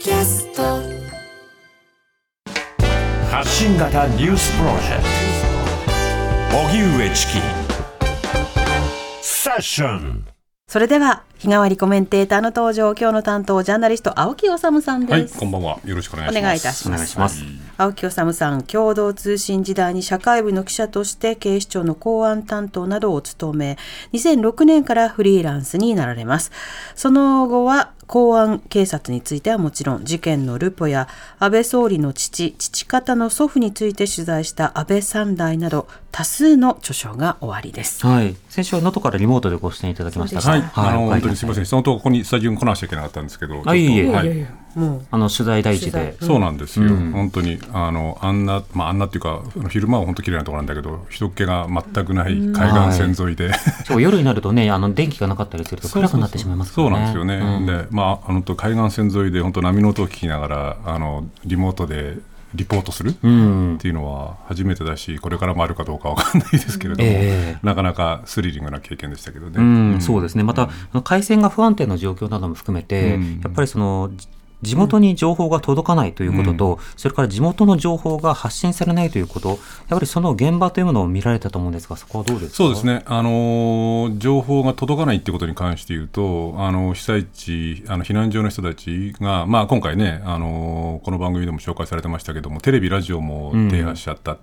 キャスト。発信型ニュースプロジェクト。荻上チキ。セッション。それでは日替わりコメンテーターの登場今日の担当ジャーナリスト青木治さんはい、です、こんばんは。よろしくお願いします。お願いいたします。お願い。します青木治さん共同通信時代に社会部の記者として警視庁の公安担当などを務め2006年からフリーランスになられます。その後は公安警察についてはもちろん事件のルポや安倍総理の父父方の祖父について取材した安倍三代など多数の著書が終わりです。はい。先週は能登からリモートでご出演いただきましたはい、あの、本当にすみません。ん。そのとここにスタジオに来なきゃいけなかったんですけど。あいえいえ。はい。やもうあの取材第一で。そうなんですよ、うん。本当にあのあんな、まあ、あんなっていうか昼間は本当綺麗なところなんだけど人っ気が全くない海岸線沿いで、そう夜になるとね、あの電気がなかったりすると暗くなってしまいますかそう。なんですよね、うん。でまああのと海岸線沿いで本当波の音を聞きながらあのリモートでリポートする？っうん。ていうのは初めてだしこれからもあるかどうかわかんないですけれども、ええ。なかなかスリリングな経験でしたけどね、うん、そうですね。また、回線が不安定な状況なども含めて、うん。やっぱりその、じ地元に情報が届かないということと、それから地元の情報が発信されないということ、やはりその現場というものを見られたと思うんですが、そこはどうですか？そうです。ね、あのー情報が届かないってことに関して言うと、あの被災地、あの避難所の人たちが、まあ、今回ね、あのーこの番組でも紹介されてましたけども、テレビ、ラジオも停波しちゃった。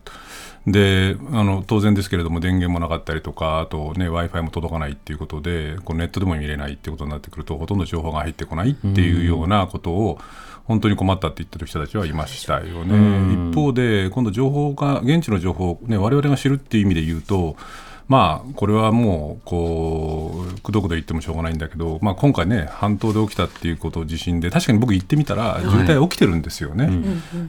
であの当然ですけれども電源もなかったりとかあと、ね、w i f i も届かないっていうことでこうネットでも見れないっていうことになってくるとほとんど情報が入ってこないっていうようなことを、本当に困ったって言ってる人たちはいましたよね。一方で今度情報が現地の情報を、ね、我々が知るっていう意味で言うとまあ、これはもう、こう、くどくど言ってもしょうがないんだけど、まあ、今回ね、半島で起きたっていうことを地震で、確かに僕行ってみたら、渋滞起きてるんですよね。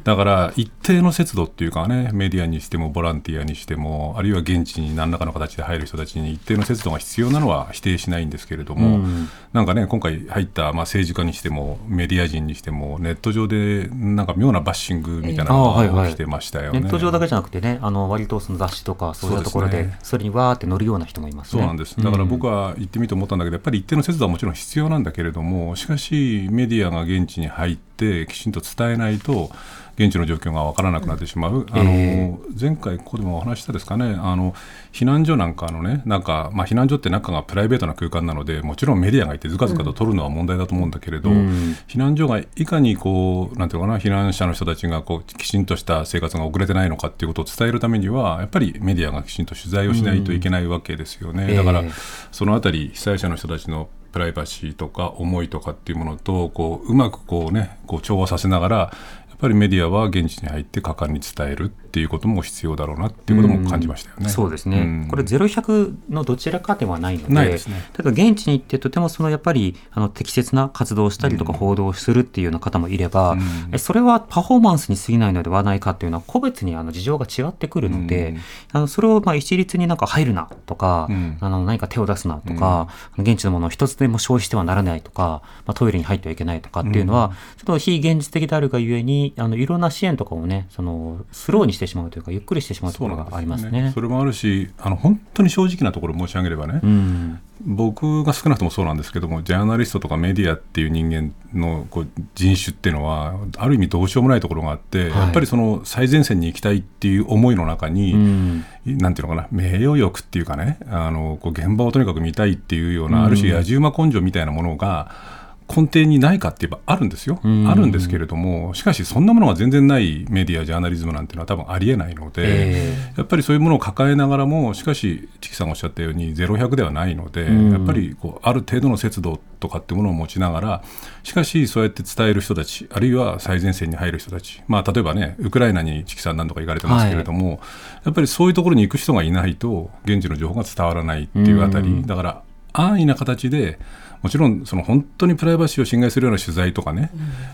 だから、一定の節度っていうかね、メディアにしても、ボランティアにしても、あるいは現地に何らかの形で入る人たちに一定の節度が必要なのは否定しないんですけれども、なんかね、今回入った、まあ、政治家にしても、メディア人にしても、ネット上で、なんか妙なバッシングみたいなのが起きてましたよね。ネット上だけじゃなくてね、あの割とその雑誌とかそういったところで、そね。それにわーって乗るような人もいますね。そうなんです。だから僕は行ってみて思ったんだけど、やっぱり一定の節度はもちろん必要なんだけれども、しかしメディアが現地に入ってきちんと伝えないと。現地の状況が分からなくなってしまう、あのえ前回、ここでもお話ししたですかね、あの避難所なんかのね、なんか、まあ、避難所って中がプライベートな空間なので、もちろんメディアがいて、ずかずかと取るのは問題だと思うんだけれど、ん。避難所がいかにこう、なんていうのかな、避難者の人たちがこうきちんとした生活が遅れてないのかっていうことを伝えるためには、やっぱりメディアがきちんと取材をしないといけないわけですよね。うんだから、ええそのあたり被災者の人たちのプライバシーとか思いとかっていうものとこううまくこうねこう調和させながらっぱりメディアは現地に入って果敢に伝えるっていうことも必要だろうなっていうことも感じましたよね。そうですね、うん。これ、ゼロ100のどちらかではないので、ですね。ただ現地に行って、とてもそのやっぱりあの適切な活動をしたりとか、報道をするっていうような方もいれば、うん。えそれはパフォーマンスに過ぎないのではないかっていうのは、個別にあの事情が違ってくるので、うん。あのそれをまあ一律になんか入るなとか、うん。あの何か手を出すなとか、現地のものを一つでも消費してはならないとか、まあ、トイレに入ってはいけないとかっていうのは、ちょっと非現実的であるがゆえに、あのいろんな支援とかをね、そのスローにしてしまうというか、ゆっくりしてしまうところがありますね。それもあるしあの本当に正直なところ申し上げればね、うん。僕が少なくともそうなんですけどもジャーナリストとかメディアっていう人間のこう人種っていうのはある意味どうしようもないところがあって、やっぱりその最前線に行きたいっていう思いの中に、うん。なんていうのかな名誉欲っていうかねあのこう現場をとにかく見たいっていうような、ある種野じ馬根性みたいなものが根底にないかって言えばあるんですよ、うん。あるんですけれどもしかしそんなものが全然ないメディアジャーナリズムなんていうのは多分ありえないので、えやっぱりそういうものを抱えながらもしかしチキさんがおっしゃったようにゼロ100ではないので、うん。やっぱりこうある程度の節度とかっていうものを持ちながらしかしそうやって伝える人たちあるいは最前線に入る人たち、まあ、例えばねウクライナにチキさん何度か行かれてますけれども、やっぱりそういうところに行く人がいないと現地の情報が伝わらないっていうあたり、うん。だから安易な形でもちろんその本当にプライバシーを侵害するような取材とかね、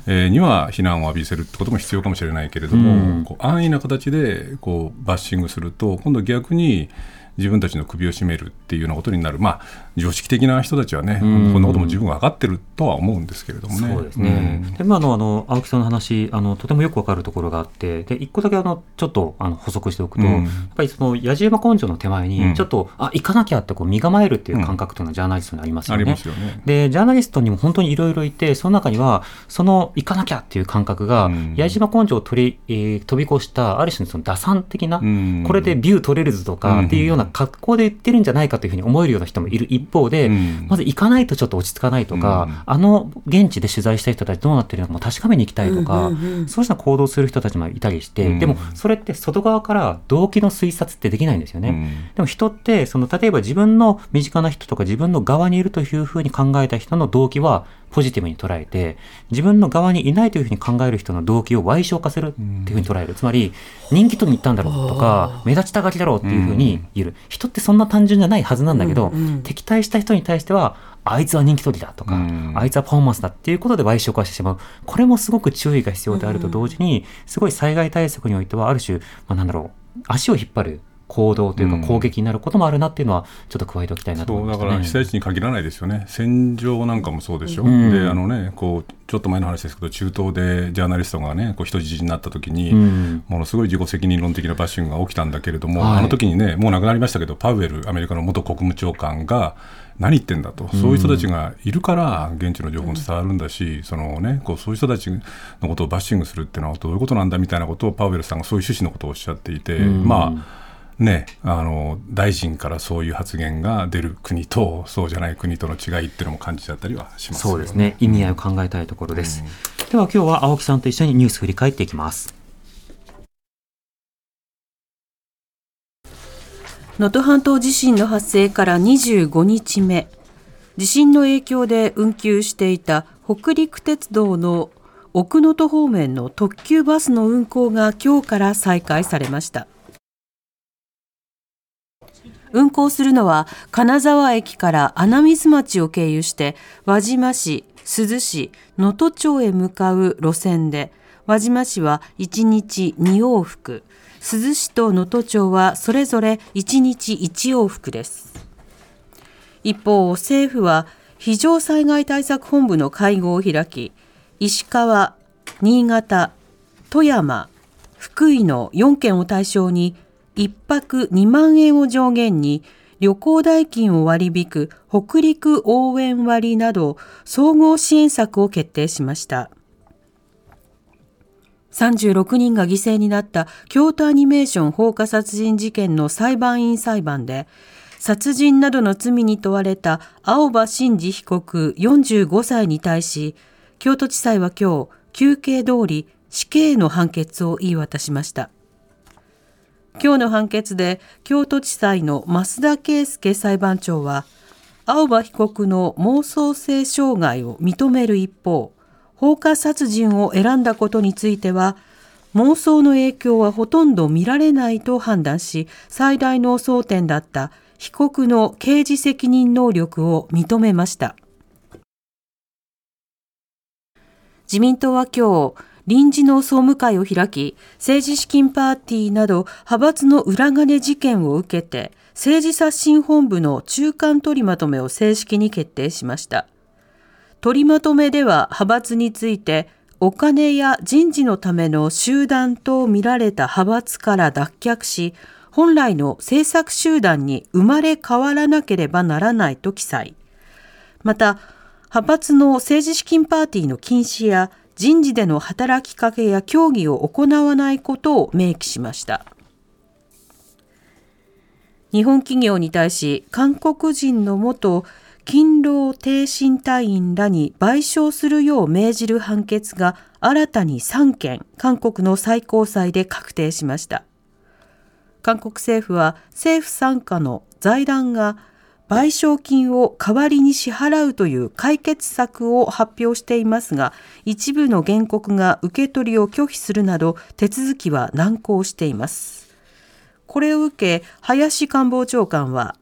えーには非難を浴びせるってことも必要かもしれないけれども、うん。こう安易な形でこうバッシングすると今度逆に自分たちの首を絞めるっていうようなことになる、まあ、常識的な人たちはね、うんこんなことも十分分かってるとは思うんですけれどもね。そうですね。うんで、まあ、あの、あの、青木さんの話、あの、とてもよくわかるところがあって、で、一個だけ、あの、ちょっと、あの、補足しておくと、うんやっぱりその、野じ馬根性の手前うんに、ちょっと、あ、行かなきゃって、こう、身構えるっていう感覚というのは、ジャーナリストにありますよね。ありますよね。で、ジャーナリストにも本当にいろいろいて、その中には、その行かなきゃっていう感覚が、うん矢島根性を取り、えー飛び越した、ある種のその打算的な、うんこれでビュー取れるぞとかっていうような格好で言ってるんじゃないかというふうに思えるような人もいる一方で、うん。まず行かないとちょっと落ち着かないとか、うん。あの現地で取材した人たちどうなってるのかも確かめに行きたいとか、うんうんうん。そうした行動する人たちもいたりして、うん。でもそれって外側から動機の推察ってできないんですよね。うん。でも人って、その例えば自分の身近な人とか自分の側にいるというふうに考えた人の動機はポジティブに捉えて、自分の側にいないというふうに考える人の動機を賠償化するっていうふうに捉える。つまり、人気取りに行ったんだろうとか、目立ちたがりだろうっていうふうに言る。人ってそんな単純じゃないはずなんだけど、うんうん敵対した人に対しては、あいつは人気取りだとか、うんあいつはパフォーマンスだっていうことで賠償化してしまう。これもすごく注意が必要であると同時に、すごい災害対策においては、ある種、まあ、なんだろう、足を引っ張る行動といううん。か攻撃になることもあるなっていうのは、ちょっと加えておきたいなと思そだいうましたね。から被災地に限らないですよね、戦場なんかもそうでしょ、うん。であのね、こうちょっと前の話ですけど、中東でジャーナリストがね、こう人質になった時に、うん。ものすごい自己責任論的なバッシングが起きたんだけれども、はい。あの時にね、もう亡くなりましたけど、パウエル、アメリカの元国務長官が、何言ってんだと、そういう人たちがいるから、現地の情報も伝わるんだし、そのね、こうそういう人たちのことをバッシングするっていうのはどういうことなんだみたいなことをパウエルさんがそういう趣旨のことをおっしゃっていて、うん。まあ、ね、あの大臣からそういう発言が出る国とそうじゃない国との違いっていうのも感じちゃったりはしますよそうですね。意味合いを考えたいところです。では今日は青木さんと一緒にニュース振り返っていきます。能登半島地震の発生から25日目地震の影響で運休していた北陸鉄道の奥能登方面の特急バスの運行が今日から再開されました運行するのは金沢駅から穴水町を経由して輪島市、珠洲市、能登町へ向かう路線で輪島市は1日2往復。珠洲市と能登町はそれぞれ1日1往復です。一方政府は非常災害対策本部の会合を開き石川、新潟、富山、福井の4県を対象に1泊2万円を上限に旅行代金を割り引く北陸応援割など総合支援策を決定しました。36人が犠牲になった京都アニメーション放火殺人事件の裁判員裁判で殺人などの罪に問われた青葉真司被告45歳に対し京都地裁は今日求刑通り死刑の判決を言い渡しました今日の判決で京都地裁の増田圭介裁判長は青葉被告の妄想性障害を認める一方放火殺人を選んだことについては妄想の影響はほとんど見られないと判断し最大の争点だった。被告の刑事責任能力を認めました。自民党は今日臨時の総務会を開き政治資金パーティーなど派閥の裏金事件を受けて政治刷新本部の中間取りまとめを正式に決定しました。取りまとめでは派閥についてお金や人事のための集団と見られた派閥から脱却し本来の政策集団に生まれ変わらなければならないと記載。また派閥の政治資金パーティーの禁止や人事での働きかけや協議を行わないことを明記しました。日本企業に対し韓国人の元勤労挺身隊員らに賠償するよう命じる判決が新たに3件韓国の最高裁で確定しました。韓国政府は政府傘下の財団が賠償金を代わりに支払うという解決策を発表していますが一部の原告が受け取りを拒否するなど手続きは難航しています。これを受け林官房長官は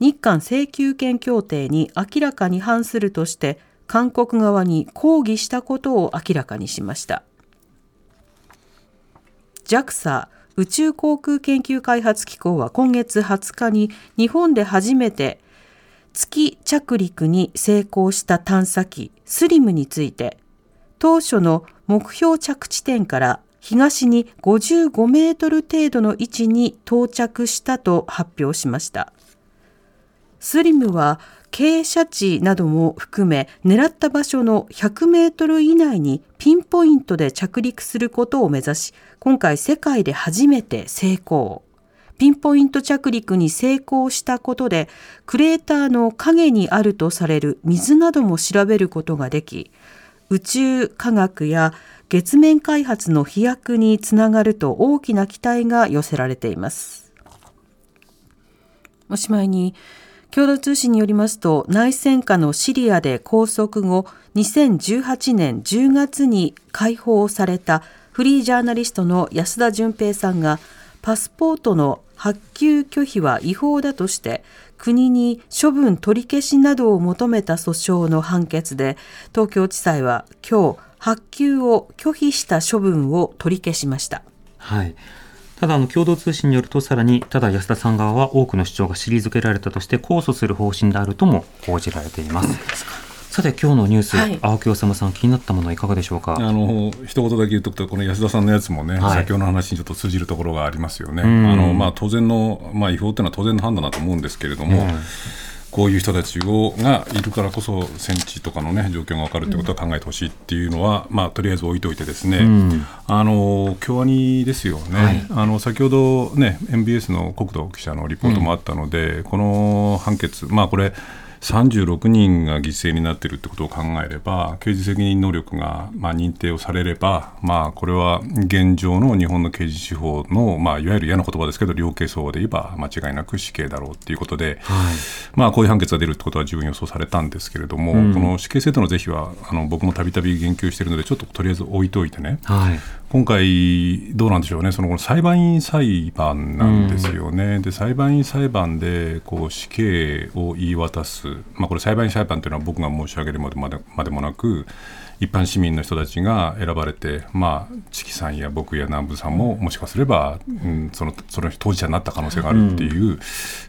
日韓請求権協定に明らかに反するとして韓国側に抗議したことを明らかにしました。JAXA 宇宙航空研究開発機構は今月20日に日本で初めて月着陸に成功した探査機スリムについて当初の目標着地点から東に55メートル程度の位置に到着したと発表しました。スリムは傾斜地なども含め狙った場所の100メートル以内にピンポイントで着陸することを目指し、今回世界で初めて成功。ピンポイント着陸に成功したことで、クレーターの影にあるとされる水なども調べることができ、宇宙科学や月面開発の飛躍につながると大きな期待が寄せられています。おしまいに、共同通信によりますと、内戦下のシリアで拘束後、2018年10月に解放されたフリージャーナリストの安田純平さんが、パスポートの発給拒否は違法だとして、国に処分取り消しなどを求めた訴訟の判決で、東京地裁は今日、発給を拒否した処分を取り消しました。はい。ただ、あの、共同通信によると、さらに、ただ安田さん側は多くの主張が退けられたとして、控訴する方針であるとも報じられています。さて、今日のニュース、はい青木治さん、気になったものはいかがでしょうか？あの一言だけ言っとくと、この安田さんのやつもね、はい先ほどの話にちょっと通じるところがありますよね。んあのまあ、当然の、まあ、違法というのは当然の判断だと思うんですけれども、こういう人たちをがいるからこそ、戦地とかの、ね、状況が分かるということは考えてほしいっていうのは、まあ、とりあえず置いといてですね、ん。あの京アニですよね、はい。あの先ほど、ね、MBS の国土記者のリポートもあったので、この判決、まあ、これ、36人が犠牲になっているということを考えれば、刑事責任能力がまあ認定をされれば、まあ、これは現状の日本の刑事司法の、まあ、いわゆる嫌な言葉ですけど、量刑相応で言えば間違いなく死刑だろうということで、はい。まあ、こういう判決が出るってことは十分予想されたんですけれども、うんこの死刑制度の是非はあの僕もたびたび言及しているので、ちょっととりあえず置いといてね、はい。今回、どうなんでしょうね、そのこの裁判員裁判なんですよね、で裁判員裁判でこう死刑を言い渡す、まあ、これ、裁判員裁判というのは僕が申し上げるまでまでまでもなく、一般市民の人たちが選ばれて、まあ、チキさんや僕や南部さんも、もしかすれば、うん、そのその当事者になった可能性があるっていう、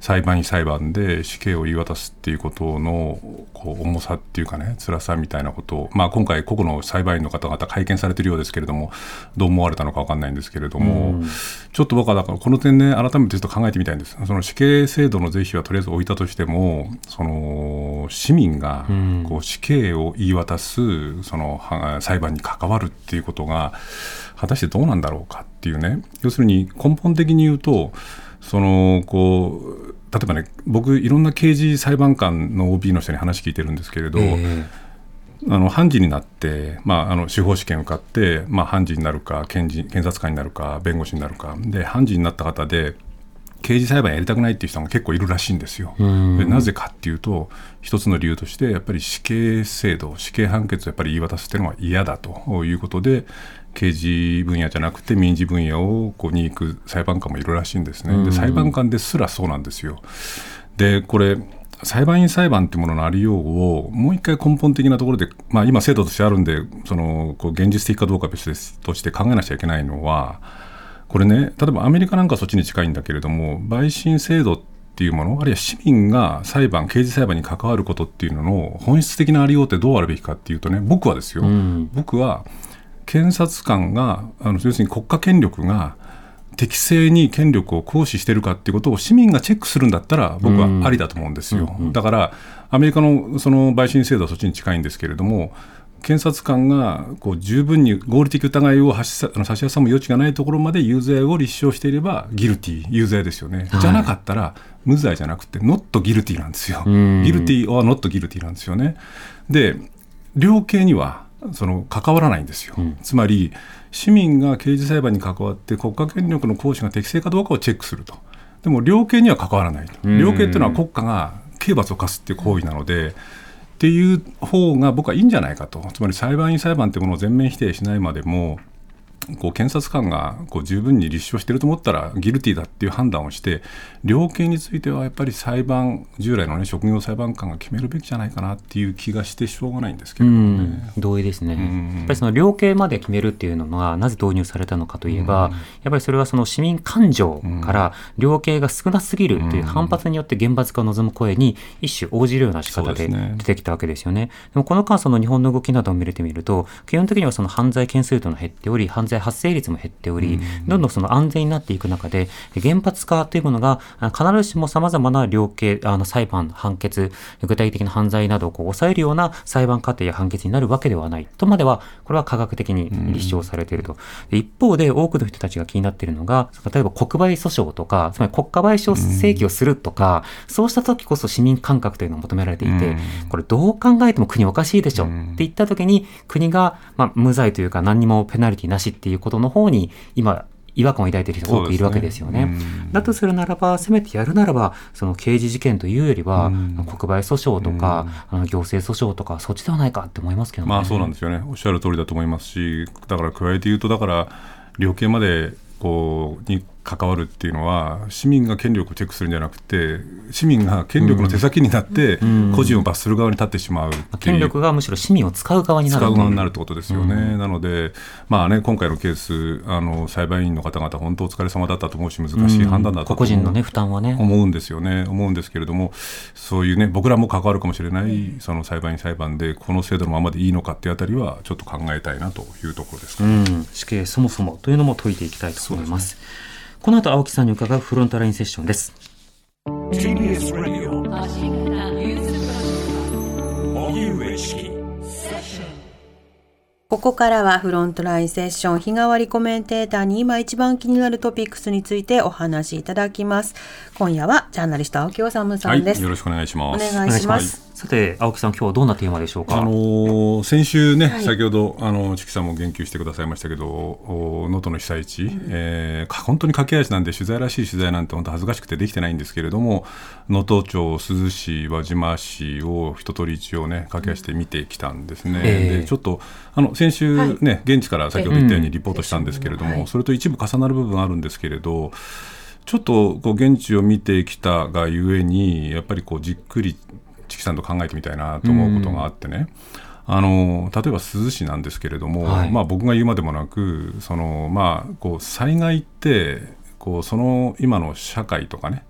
裁判員裁判で死刑を言い渡すっていうことのこう重さっていうかね、辛さみたいなことを、まあ、今回、個々の裁判員の方々、会見されているようですけれども、どう思われたのか分かんないんですけれども、ちょっと僕はだから、この点ね、改めてちょっと考えてみたいんです。その死刑制度の是非はとりあえず置いたとしても、その市民がこう死刑を言い渡すそのは裁判に関わるっていうことが、果たしてどうなんだろうかっていうね、要するに根本的に言うと、そのこう例えばね、僕、いろんな刑事裁判官の OB の人に話聞いてるんですけれど、えあの判事になって、まあ、あの司法試験受かって、まあ、判事になるか検事、検察官になるか、弁護士になるか、で判事になった方で、刑事裁判やりたくないっていう人が結構いるらしいんですよ。んでなぜかっていうと、一つの理由として、やっぱり死刑制度、死刑判決をやっぱり言い渡すっていうのは嫌だということで、刑事分野じゃなくて民事分野をこうに行く裁判官もいるらしいんですね。で裁判官ですらそうなんですよ。でこれ裁判員裁判っていうもののありようをもう一回根本的なところで、まあ、今、制度としてあるんで、そのこう現実的かどうかは別です。として考えなくちゃいけないのは、これね、例えばアメリカなんかはそっちに近いんだけれども、陪審制度っていうもの、あるいは市民が裁判、刑事裁判に関わることっていうのの本質的なありようってどうあるべきかっていうとね、僕はですよ、ん。僕は検察官が、あの要するに国家権力が適正に権力を行使しているかっていうことを市民がチェックするんだったら、僕はありだと思うんですよ。だから、アメリカのその陪審制度はそっちに近いんですけれども、検察官がこう十分に合理的疑いを差し挟む余地がないところまで有罪を立証していれば、ギルティ、有罪ですよね。はいじゃなかったら、無罪じゃなくて、ノットギルティなんですよ。んギルティはノットギルティなんですよね。で、量刑にはその関わらないんですよ。つまり、市民が刑事裁判に関わって国家権力の行使が適正かどうかをチェックすると。でも量刑には関わらないと。ん量刑っていうのは国家が刑罰を課すっていう行為なので、っていう方が僕はいいんじゃないかと。つまり裁判員裁判ってものを全面否定しないまでも、こう検察官がこう十分に立証していると思ったらギルティだっていう判断をして量刑についてはやっぱり裁判従来の、ね、職業裁判官が決めるべきじゃないかなっていう気がしてしょうがないんですけれどもね。同意ですね、ん。やっぱりその量刑まで決めるっていうのがなぜ導入されたのかといえば、やっぱりそれはその市民感情から量刑が少なすぎるという反発によって厳罰化を望む声に一種応じるような仕方で出てきたわけですよね。でもこの間その日本の動きなどを見れてみると基本的にはその犯罪件数というのは減っており犯罪発生率も減っており、どんどんその安全になっていく中で厳罰化というものがあ必ずしもさまざまな量刑あの裁判判決具体的な犯罪などをこう抑えるような裁判過程や判決になるわけではないとまではこれは科学的に立証されていると、で一方で多くの人たちが気になっているのが例えば国賠訴訟とかつまり国家賠償請求をするとか、そうした時こそ市民感覚というのが求められていて、これどう考えても国おかしいでしょって言った時に国が、まあ、無罪というか何にもペナルティなしっていうことの方に今違和感を抱いている人が多くいるわけですよね。ねだとするならば、せめてやるならば、その刑事事件というよりは、国賠訴訟とか、あの行政訴訟とか、そっちではないかって思いますけどね。まあそうなんですよね、おっしゃる通りだと思いますし、だから加えて言うと、だから、量刑までこうに関わるっていうのは、市民が権力をチェックするんじゃなくて、市民が権力の手先になって、個人を罰する側に立ってしまうっていう権力がむしろ市民を使う側になる使う側になるってことですよね、なので、まあね、今回のケース、あの裁判員の方々、本当お疲れ様だったと思うし、難しい判断だったと個々人のね、負担はね。思うんですよね、思うんですけれども、そういうね、僕らも関わるかもしれない、その裁判員裁判で、この制度のままでいいのかっていうあたりは、ちょっと考えたいなというところですかね。うん、死刑そもそもというのも解いていきたいと思います。この後、青木さんに伺うフロントラインセッションです。TBS Radio ここからはフロントラインセッション日替わりコメンテーターに今一番気になるトピックスについてお話しいただきます。今夜はジャーナリスト青木治さはい、んです。よろしくお願いしおます。願いします。さて、青木さん、今日はどんなテーマでしょうか？あのー先週ね、はい先ほどあのチキさんも言及してくださいましたけど、お能登の被災地、えーか本当に駆け足なんで取材らしい取材なんて本当恥ずかしくてできてないんですけれども、能登町、珠洲市、輪島市を一通り一応ね駆け足で見てきたんですね。ええでちょっとあの先週ね、現地から先ほど言ったようにリポートしたんですけれども、はいそれと一部重なる部分あるんですけれど。ちょっとこう現地を見てきたがゆえにやっぱりこうじっくりチキさんと考えてみたいなと思うことがあってね、あの例えば珠洲市なんですけれども、はい。まあ、僕が言うまでもなくその、まあ、こう災害ってこうその今の社会とかね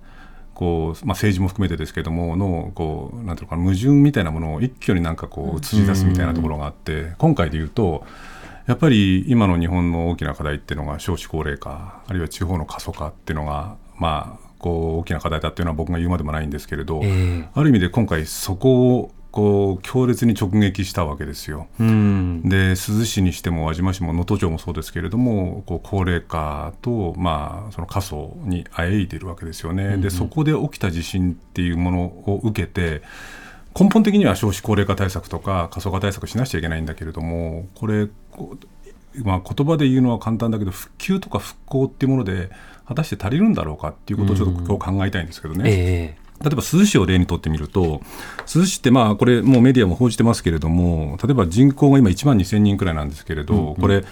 こうまあ、政治も含めてですけれどものこうなんていうのかな矛盾みたいなものを一挙になんかこう映し出すみたいなところがあって、今回で言うとやっぱり今の日本の大きな課題っていうのが少子高齢化あるいは地方の過疎化っていうのがまあこう大きな課題だっていうのは僕が言うまでもないんですけれど、ええある意味で今回そこをこう強烈に直撃したわけですよ。うん。で珠洲市にしても輪島市も能登町もそうですけれどもこう高齢化と、まあ、その過疎にあえいでいるわけですよね。でそこで起きた地震っていうものを受けて根本的には少子高齢化対策とか過疎化対策しなくちゃいけないんだけれどもこれまあ、言葉で言うのは簡単だけど復旧とか復興っていうもので果たして足りるんだろうかっていうことをちょっと今日考えたいんですけどね。ええ例えば珠洲市を例にとってみると、珠洲市って、まあ、これ、もうメディアも報じてますけれども、例えば人口が今、1万2000人くらいなんですけれど、これ、例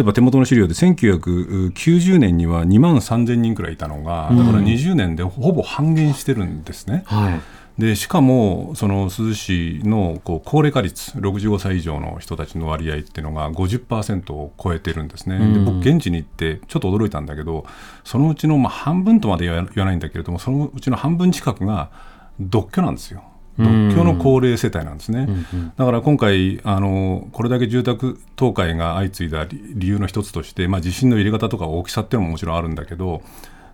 えば手元の資料で1990年には2万3000人くらいいたのが、だから20年でほぼ半減してるんですね。はい。でしかも、その珠洲市のこう高齢化率、65歳以上の人たちの割合っていうのが50%を超えてるんですね、で僕、現地に行ってちょっと驚いたんだけど、そのうちのまあ半分とまで言わないんだけれども、そのうちの半分近くが独居なんですよ。独居の高齢世帯なんですね、だから今回あの、これだけ住宅倒壊が相次いだ理理由の一つとして、まあ、地震の入れ方とか大きさっていうのももちろんあるんだけど、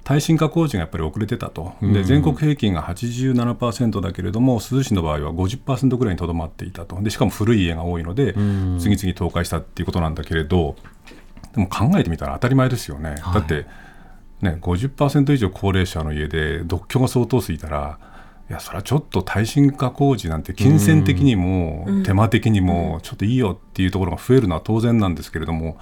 耐震化工事がやっぱり遅れてたと、で全国平均が87%だけれども、珠洲市の場合は50%ぐらいにとどまっていたと。で、しかも古い家が多いので、次々倒壊したっていうことなんだけれど、でも考えてみたら当たり前ですよね、だって、ね、50%以上高齢者の家で独居が相当数いたら、いやそれはちょっと耐震化工事なんて金銭的にも手間的にもちょっといいよっていうところが増えるのは当然なんですけれども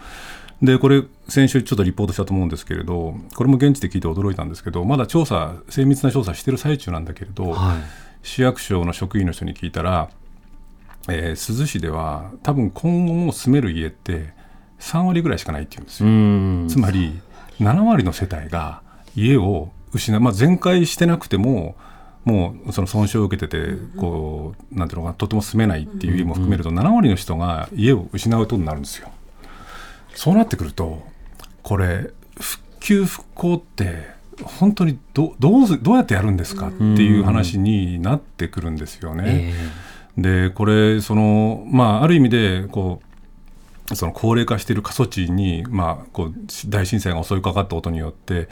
でこれ先週ちょっとリポートしたと思うんですけれどこれも現地で聞いて驚いたんですけどまだ調査精密な調査してる最中なんだけれど、はい。市役所の職員の人に聞いたら、えー珠洲市では多分今後も住める家って3割ぐらいしかないっていうんですうよ。んつまり7割の世帯が家を失う、まあ、全壊してなくてももうその損傷を受けててこうなんていうのかなとても住めないっていう家も含めると7割の人が家を失うことになるんですよ。そうなってくるとこれ復旧復興って本当にどどうすどうやってやるんですかっていう話になってくるんですよね。えでこれその、まあ、ある意味でこうその高齢化している過疎地に、まあ、こう大震災が襲いかかったことによって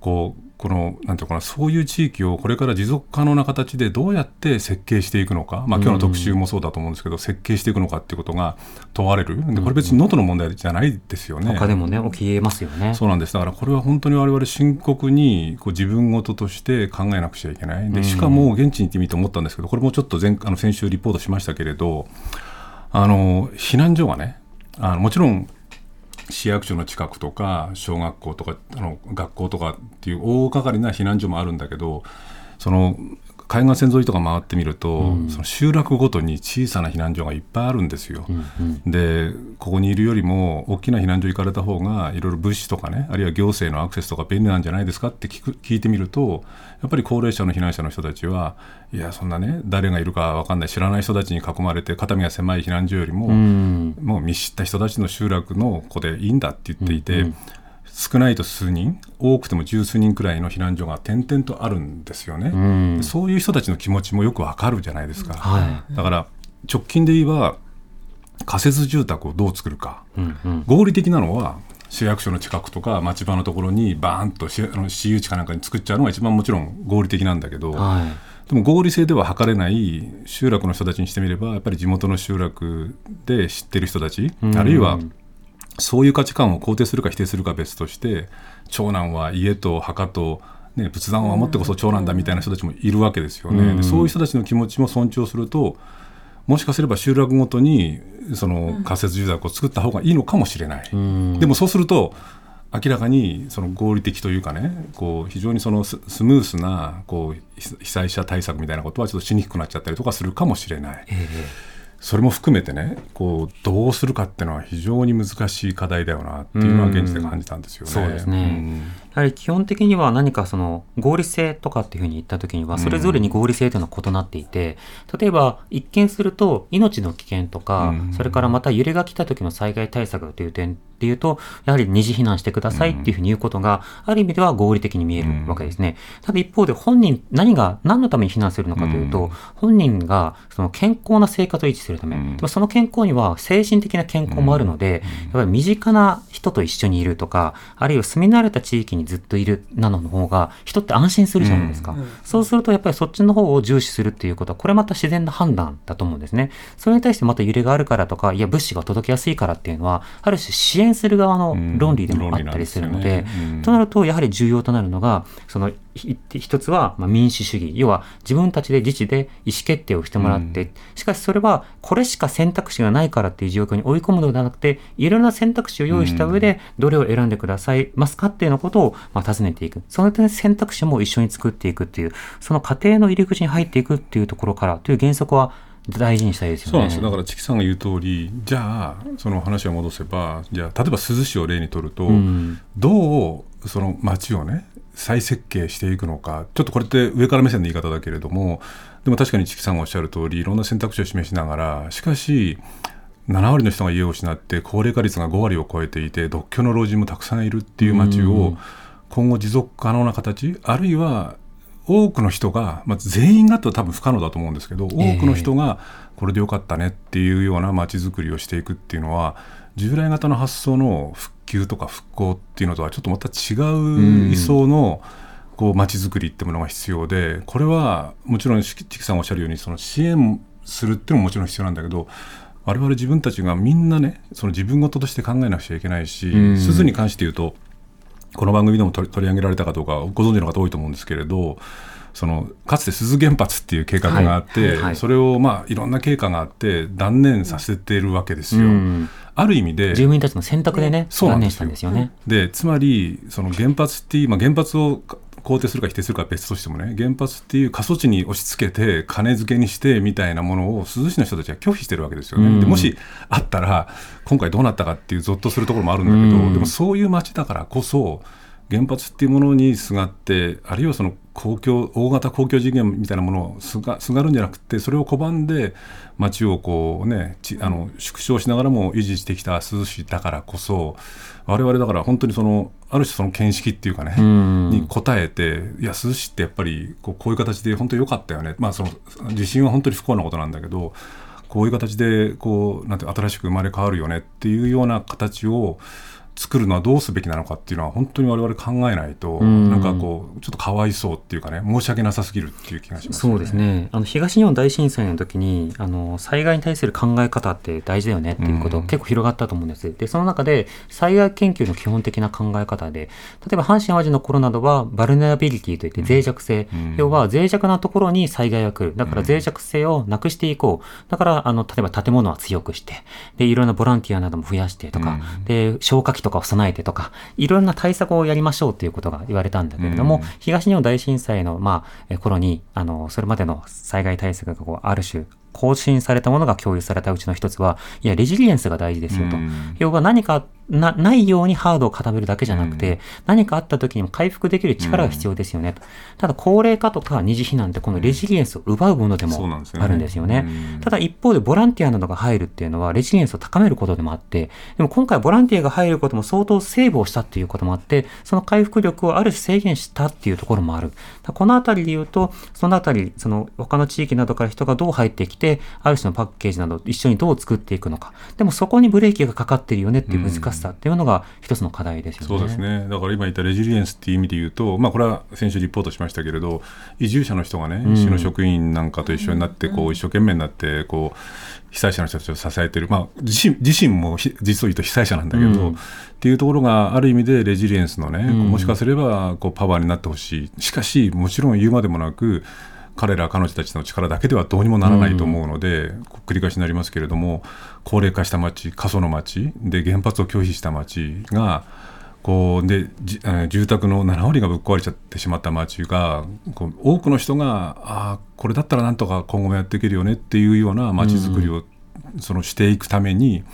こうこのなんていうのかなそういう地域をこれから持続可能な形でどうやって設計していくのか、まあ、今日の特集もそうだと思うんですけど、設計していくのかっていうことが問われる。でこれ別に能登の問題じゃないですよね。他でもね起きえますよね。そうなんです。だからこれは本当に我々深刻にこう自分事として考えなくちゃいけない。でしかも現地に行ってみて思ったんですけどこれもちょっと前あの先週リポートしましたけれどあの避難所がねあのもちろん市役所の近くとか小学校とかあの学校とかっていう大掛かりな避難所もあるんだけどその海岸線沿いとか回ってみると、その集落ごとに小さな避難所がいっぱいあるんですよ。でここにいるよりも大きな避難所行かれた方がいろいろ物資とかねあるいは行政のアクセスとか便利なんじゃないですかって聞く聞いてみるとやっぱり高齢者の避難者の人たちはいやそんなね誰がいるか分かんない知らない人たちに囲まれて肩身が狭い避難所よりも、うん。もう見知った人たちの集落の子でいいんだって言っていて、少ないと数人多くても十数人くらいの避難所が点々とあるんですよね、ん。でそういう人たちの気持ちもよくわかるじゃないですか、はだから直近で言えば仮設住宅をどう作るか、うんうん。合理的なのは市役所の近くとか町場のところにバーンとしあの私有地かなんかに作っちゃうのが一番もちろん合理的なんだけど、はい。でも合理性では測れない集落の人たちにしてみればやっぱり地元の集落で知ってる人たち、ん。あるいはそういう価値観を肯定するか否定するか別として長男は家と墓と、ね、仏壇を守ってこそ長男だみたいな人たちもいるわけですよね。うんでそういう人たちの気持ちも尊重するともしかすれば集落ごとにその仮設住宅を作った方がいいのかもしれない。うんでもそうすると明らかにその合理的というかねこう非常にそのススムースなこう被被災者対策みたいなことはちょっとしにくくなっちゃったりとかするかもしれない。えそれも含めてねこうどうするかっていうのは非常に難しい課題だよなっていうのは現地で感じたんですよね。そうですねんやはり基本的には何かその合理性とかっていうふうに言った時にはそれぞれに合理性というのは異なっていて例えば一見すると命の危険とかうん。それからまた揺れが来た時の災害対策という点でいうとやはり二次避難してくださいっていうふうに言うことがある意味では合理的に見えるわけですね。ただ一方で本人何が何のために避難するのかといううん。と本人がその健康な生活を維持するため。うん。でもその健康には精神的な健康もあるのでやっぱり身近な人と一緒にいるとかあるいは住み慣れた地域にずっといるなどの方が人って安心するじゃないですか、そうするとやっぱりそっちの方を重視するっていうことはこれまた自然な判断だと思うんですね。それに対してまた揺れがあるからとかいや物資が届きやすいからっていうのはある種支援する側の論理でもあったりするので,、うん。でねうんとなるとやはり重要となるのがそのひ一つはまあ民主主義。要は自分たちで自治で意思決定をしてもらって、しかしそれはこれしか選択肢がないからっていう状況に追い込むのではなくていろんな選択肢を用意した上でどれを選んでくださいますかっていうようなことをまあ尋ねていく。その点選択肢も一緒に作っていくっていうその過程の入り口に入っていくっていうところからという原則は大事にしたいですよね。そうなんですよ。だからチキさんが言う通りじゃあその話を戻せばじゃあ例えば珠洲市を例にとると、うん。どうその町をね再設計していくのか。ちょっとこれって上から目線の言い方だけれどもでも確かにチキさんがおっしゃる通りいろんな選択肢を示しながらしかし7割の人が家を失って高齢化率が5割を超えていて独居の老人もたくさんいるっていう町うをん。今後持続可能な形あるいは多くの人が、まあ、全員がと多分不可能だと思うんですけど多くの人がこれでよかったねっていうような街づくりをしていくっていうのは従来型の発想の復旧とか復興っていうのとはちょっとまた違う位相のこう街づくりってものが必要でこれはもちろんチキさんおっしゃるようにその支援するっていうのももちろん必要なんだけど我々自分たちがみんなねその自分事として考えなくちゃいけないしん。鈴に関して言うとこの番組でも取り取り上げられたかどうかご存知の方多いと思うんですけれどそのかつて鈴原発っていう計画があって、はい。はい。それをまあいろんな経過があって断念させているわけですよ。うん。ある意味で住民たちの選択でね、そうなんですよ。断念したんですよね。でつまりその原発っていう、まあ、原発をか肯定するか否定するかは別としてもね原発っていう過疎地に押し付けて金付けにしてみたいなものを珠洲市の人たちは拒否してるわけですよね、うん。でもしあったら今回どうなったかっていうゾッとするところもあるんだけど、うん。でもそういう街だからこそ原発っていうものにすがってあるいはその公共大型公共事業みたいなものをすがすがるんじゃなくてそれを拒んで街をこうねちあの縮小しながらも維持してきた珠洲市だからこそ我々だから本当にそのある種その見識っていうかね、うん。に応えていや珠洲市ってやっぱりこうこういう形で本当に良かったよね。まあその地震は本当に不幸なことなんだけどこういう形でこうなんて新しく生まれ変わるよねっていうような形を作るのはどうすべきなのかっていうのは本当に我々考えないと、うん。なんかこうちょっとかわいそうっていうかね申し訳なさすぎるっていう気がします、そうですね。あの東日本大震災の時にあの災害に対する考え方って大事だよねっていうことうん。結構広がったと思うんです。でその中で災害研究の基本的な考え方で例えば阪神・淡路のコロナどはバルネラビリティといって脆弱性、うん。要は脆弱なところに災害が来る。だから脆弱性をなくしていこう。だからあの例えば建物は強くしてでいろんなボランティアなども増やしてとか、うん。で消火器とかを備えてとかいろんな対策をやりましょうということが言われたんだけれども、うん。東日本大震災の、まあ、え頃にあのそれまでの災害対策がこうある種更新されたものが共有されたうちの一つはいやレジリエンスが大事ですよと、うん。要は何かなないようにハードを固めるだけじゃなくて、何かあった時にも回復できる力が必要ですよねと、ただ高齢化とか二次避難ってこのレジリエンスを奪うものでもそうなんですよね。あるんですよね。うん。ただ一方でボランティアなどが入るっていうのはレジリエンスを高めることでもあって、でも今回ボランティアが入ることも相当セーブをしたっていうこともあって、その回復力をある種制限したっていうところもある。このあたりで言うと、そのあたり、その他の地域などから人がどう入ってきて、ある種のパッケージなどを一緒にどう作っていくのか。でもそこにブレーキがかかってるよねっていう難しさっていうのが一つの課題ですよね。そうですね。だから今言ったレジリエンスっていう意味で言うと、まあ、これは先週リポートしましたけれど移住者の人がねん。市の職員なんかと一緒になってこう一生懸命になってこう被災者の人たちを支えてる、まあ、自身自身もひ実を言うと被災者なんだけど、うん。っていうところがある意味でレジリエンスのね、ん。もしかすればこうパワーになってほしい。しかしもちろん言うまでもなく彼ら彼女たちの力だけではどうにもならないと思うので、こう繰り返しになりますけれども高齢化した町過疎の町で原発を拒否した町がこうで住宅の7割がぶっ壊れちゃってしまった町がこう多くの人があーこれだったらなんとか今後もやっていけるよねっていうような町づくりを、そのしていくために、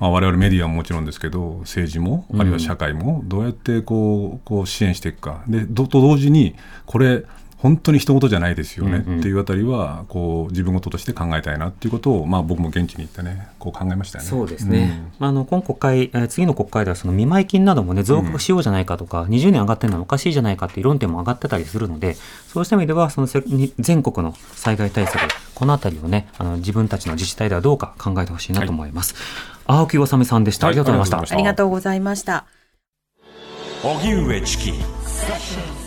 まあ、我々メディアももちろんですけど政治もあるいは社会もどうやってこうこう支援していくか。でどと同時にこれ本当に人事じゃないですよねうんうんっていうあたりはこう自分事として考えたいなっていうことを、まあ、僕も現地に行ってねこう考えましたよね。そうですね、まあ、あの今国会、えー次の国会ではその見舞い金なども、ね、増額しようじゃないかとか、20年上がってるのはおかしいじゃないかっていう論点も上がってたりするので、そうした意味では、そのせに全国の災害対策、このあたりをね、あの自分たちの自治体ではどうか考えてほしいなと思います。青木治さんでした。ありがとうございました。はいありがとうございましたありがとうございました。荻上チキ